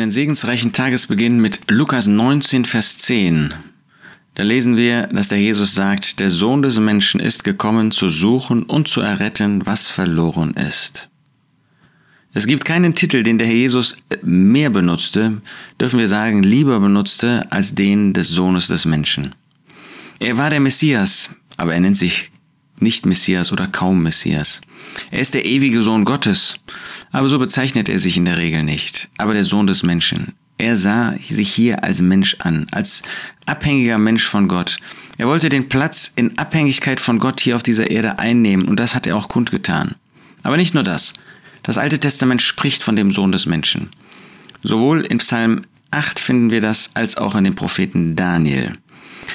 einen segensreichen Tagesbeginn mit Lukas 19, Vers 10. Da lesen wir, dass der Jesus sagt, der Sohn des Menschen ist gekommen, zu suchen und zu erretten, was verloren ist. Es gibt keinen Titel, den der Herr Jesus mehr benutzte, dürfen wir sagen, lieber benutzte, als den des Sohnes des Menschen. Er war der Messias, aber er nennt sich nicht Messias oder kaum Messias. Er ist der ewige Sohn Gottes, aber so bezeichnet er sich in der Regel nicht, aber der Sohn des Menschen. Er sah sich hier als Mensch an, als abhängiger Mensch von Gott. Er wollte den Platz in Abhängigkeit von Gott hier auf dieser Erde einnehmen und das hat er auch kundgetan. Aber nicht nur das. Das Alte Testament spricht von dem Sohn des Menschen. Sowohl in Psalm 8 finden wir das als auch in dem Propheten Daniel.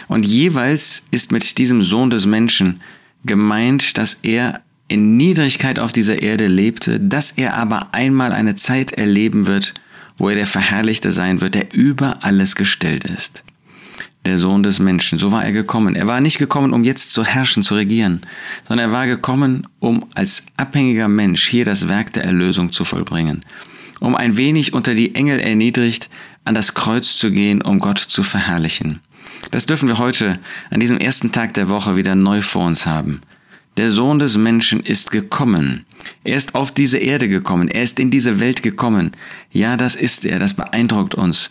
Und jeweils ist mit diesem Sohn des Menschen gemeint, dass er in Niedrigkeit auf dieser Erde lebte, dass er aber einmal eine Zeit erleben wird, wo er der Verherrlichte sein wird, der über alles gestellt ist. Der Sohn des Menschen, so war er gekommen. Er war nicht gekommen, um jetzt zu herrschen, zu regieren, sondern er war gekommen, um als abhängiger Mensch hier das Werk der Erlösung zu vollbringen, um ein wenig unter die Engel erniedrigt an das Kreuz zu gehen, um Gott zu verherrlichen. Das dürfen wir heute an diesem ersten Tag der Woche wieder neu vor uns haben. Der Sohn des Menschen ist gekommen. Er ist auf diese Erde gekommen. Er ist in diese Welt gekommen. Ja, das ist er. Das beeindruckt uns.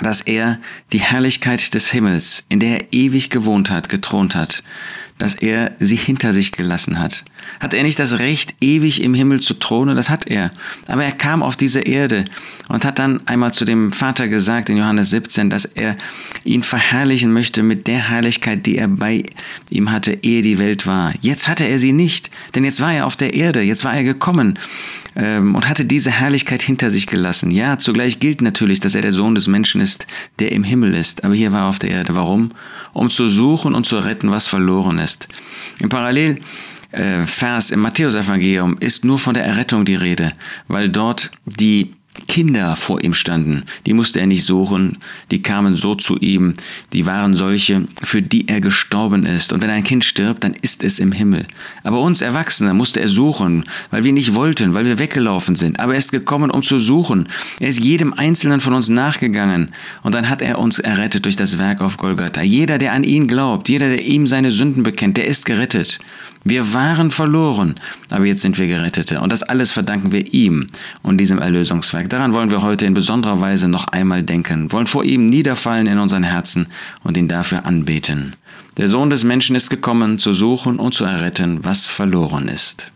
Dass er die Herrlichkeit des Himmels, in der er ewig gewohnt hat, gethront hat, dass er sie hinter sich gelassen hat. Hat er nicht das Recht, ewig im Himmel zu thronen? Das hat er. Aber er kam auf diese Erde und hat dann einmal zu dem Vater gesagt in Johannes 17, dass er ihn verherrlichen möchte mit der Herrlichkeit, die er bei ihm hatte, ehe die Welt war. Jetzt hatte er sie nicht, denn jetzt war er auf der Erde, jetzt war er gekommen ähm, und hatte diese Herrlichkeit hinter sich gelassen. Ja, zugleich gilt natürlich, dass er der Sohn des Menschen ist, der im Himmel ist. Aber hier war er auf der Erde. Warum? Um zu suchen und zu retten, was verloren ist. Im Parallel äh, Vers im Matthäusevangelium ist nur von der Errettung die Rede, weil dort die Kinder vor ihm standen. Die musste er nicht suchen, die kamen so zu ihm, die waren solche, für die er gestorben ist. Und wenn ein Kind stirbt, dann ist es im Himmel. Aber uns Erwachsene musste er suchen, weil wir nicht wollten, weil wir weggelaufen sind. Aber er ist gekommen, um zu suchen. Er ist jedem Einzelnen von uns nachgegangen. Und dann hat er uns errettet durch das Werk auf Golgatha. Jeder, der an ihn glaubt, jeder, der ihm seine Sünden bekennt, der ist gerettet. Wir waren verloren, aber jetzt sind wir Gerettete. Und das alles verdanken wir ihm und diesem Erlösungswerk. Daran wollen wir heute in besonderer Weise noch einmal denken, wollen vor ihm niederfallen in unseren Herzen und ihn dafür anbeten. Der Sohn des Menschen ist gekommen, zu suchen und zu erretten, was verloren ist.